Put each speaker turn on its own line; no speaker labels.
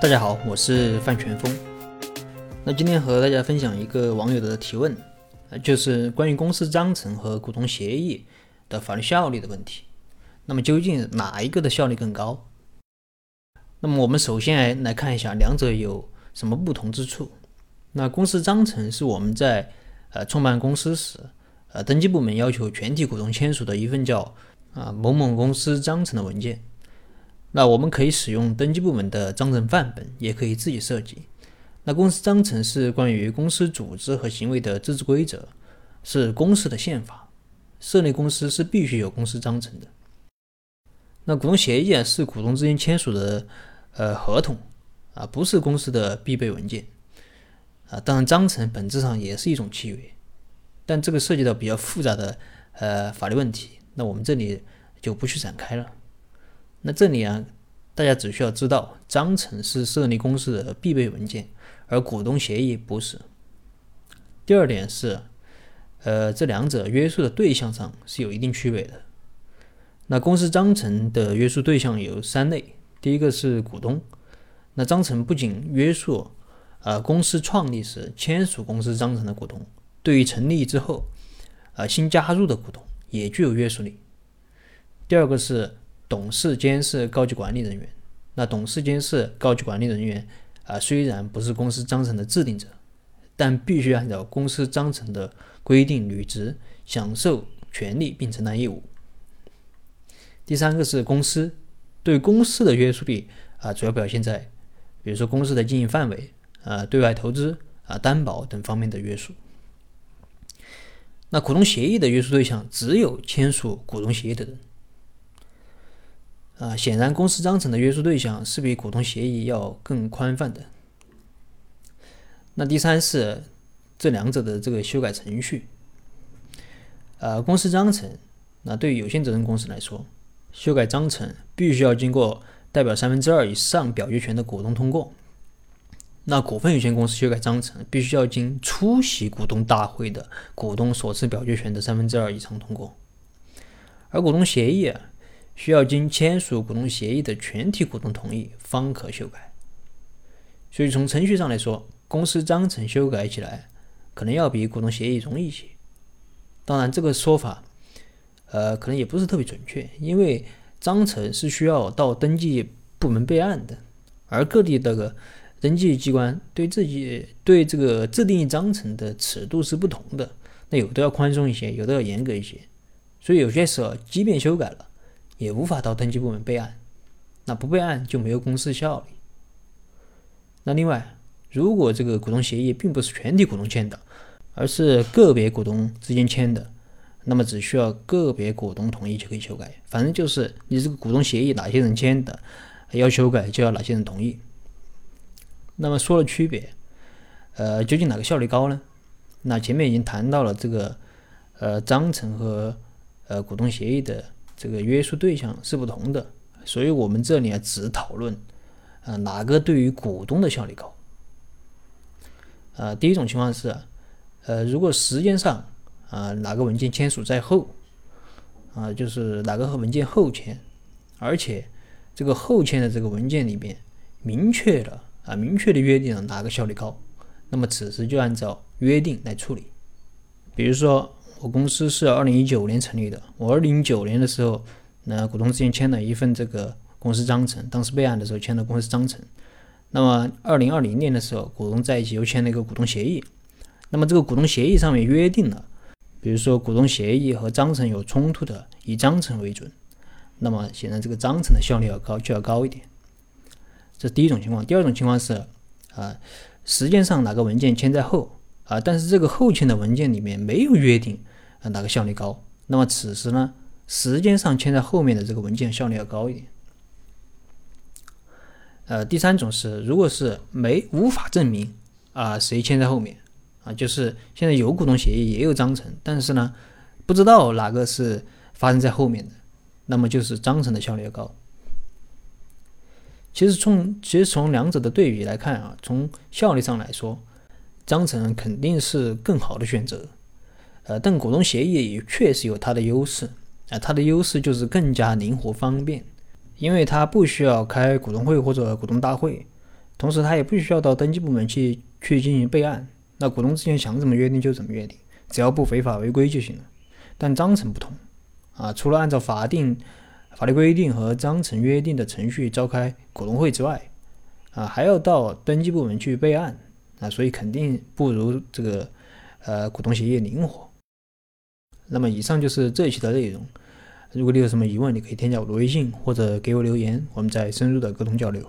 大家好，我是范全峰。那今天和大家分享一个网友的提问，呃，就是关于公司章程和股东协议的法律效力的问题。那么究竟哪一个的效力更高？那么我们首先来看一下两者有什么不同之处。那公司章程是我们在呃创办公司时，呃登记部门要求全体股东签署的一份叫啊某某公司章程的文件。那我们可以使用登记部门的章程范本，也可以自己设计。那公司章程是关于公司组织和行为的自治规则，是公司的宪法。设立公司是必须有公司章程的。那股东协议啊，是股东之间签署的呃合同啊，不是公司的必备文件啊。当然，章程本质上也是一种契约，但这个涉及到比较复杂的呃法律问题，那我们这里就不去展开了。那这里啊，大家只需要知道，章程是设立公司的必备文件，而股东协议不是。第二点是，呃，这两者约束的对象上是有一定区别的。那公司章程的约束对象有三类，第一个是股东，那章程不仅约束，呃，公司创立时签署公司章程的股东，对于成立之后，呃，新加入的股东也具有约束力。第二个是。董事、监事、高级管理人员，那董事、监事、高级管理人员啊，虽然不是公司章程的制定者，但必须按照公司章程的规定履职，享受权利并承担义务。第三个是公司对公司的约束力啊，主要表现在，比如说公司的经营范围啊、对外投资啊、担保等方面的约束。那股东协议的约束对象只有签署股东协议的人。啊，显然，公司章程的约束对象是比股东协议要更宽泛的。那第三是这两者的这个修改程序。呃，公司章程，那对于有限责任公司来说，修改章程必须要经过代表三分之二以上表决权的股东通过。那股份有限公司修改章程，必须要经出席股东大会的股东所持表决权的三分之二以上通过。而股东协议。需要经签署股东协议的全体股东同意方可修改，所以从程序上来说，公司章程修改起来可能要比股东协议容易一些。当然，这个说法，呃，可能也不是特别准确，因为章程是需要到登记部门备案的，而各地这个登记机关对自己对这个制定义章程的尺度是不同的，那有的要宽松一些，有的要严格一些，所以有些时候即便修改了。也无法到登记部门备案，那不备案就没有公示效力。那另外，如果这个股东协议并不是全体股东签的，而是个别股东之间签的，那么只需要个别股东同意就可以修改。反正就是你这个股东协议哪些人签的，要修改就要哪些人同意。那么说了区别，呃，究竟哪个效率高呢？那前面已经谈到了这个，呃，章程和呃股东协议的。这个约束对象是不同的，所以我们这里啊只讨论，呃哪个对于股东的效力高。呃，第一种情况是，呃如果时间上啊哪个文件签署在后，啊就是哪个文件后签，而且这个后签的这个文件里边明确了啊明确的约定了哪个效率高，那么此时就按照约定来处理，比如说。我公司是二零一九年成立的。我二零一九年的时候，那股东之间签了一份这个公司章程，当时备案的时候签的公司章程。那么二零二零年的时候，股东在一起又签了一个股东协议。那么这个股东协议上面约定了，比如说股东协议和章程有冲突的，以章程为准。那么显然这个章程的效率要高，就要高一点。这是第一种情况。第二种情况是，啊，时间上哪个文件签在后啊，但是这个后签的文件里面没有约定。啊，哪个效率高？那么此时呢，时间上签在后面的这个文件效率要高一点。呃，第三种是，如果是没无法证明啊谁签在后面啊，就是现在有股东协议也有章程，但是呢不知道哪个是发生在后面的，那么就是章程的效率要高。其实从其实从两者的对比来看啊，从效率上来说，章程肯定是更好的选择。呃，但股东协议也确实有它的优势啊，它的优势就是更加灵活方便，因为它不需要开股东会或者股东大会，同时他也不需要到登记部门去去进行备案。那股东之间想怎么约定就怎么约定，只要不违法违规就行了。但章程不同啊，除了按照法定法律规定和章程约定的程序召开股东会之外，啊，还要到登记部门去备案啊，所以肯定不如这个呃股东协议灵活。那么以上就是这一期的内容。如果你有什么疑问，你可以添加我的微信或者给我留言，我们再深入的沟通交流。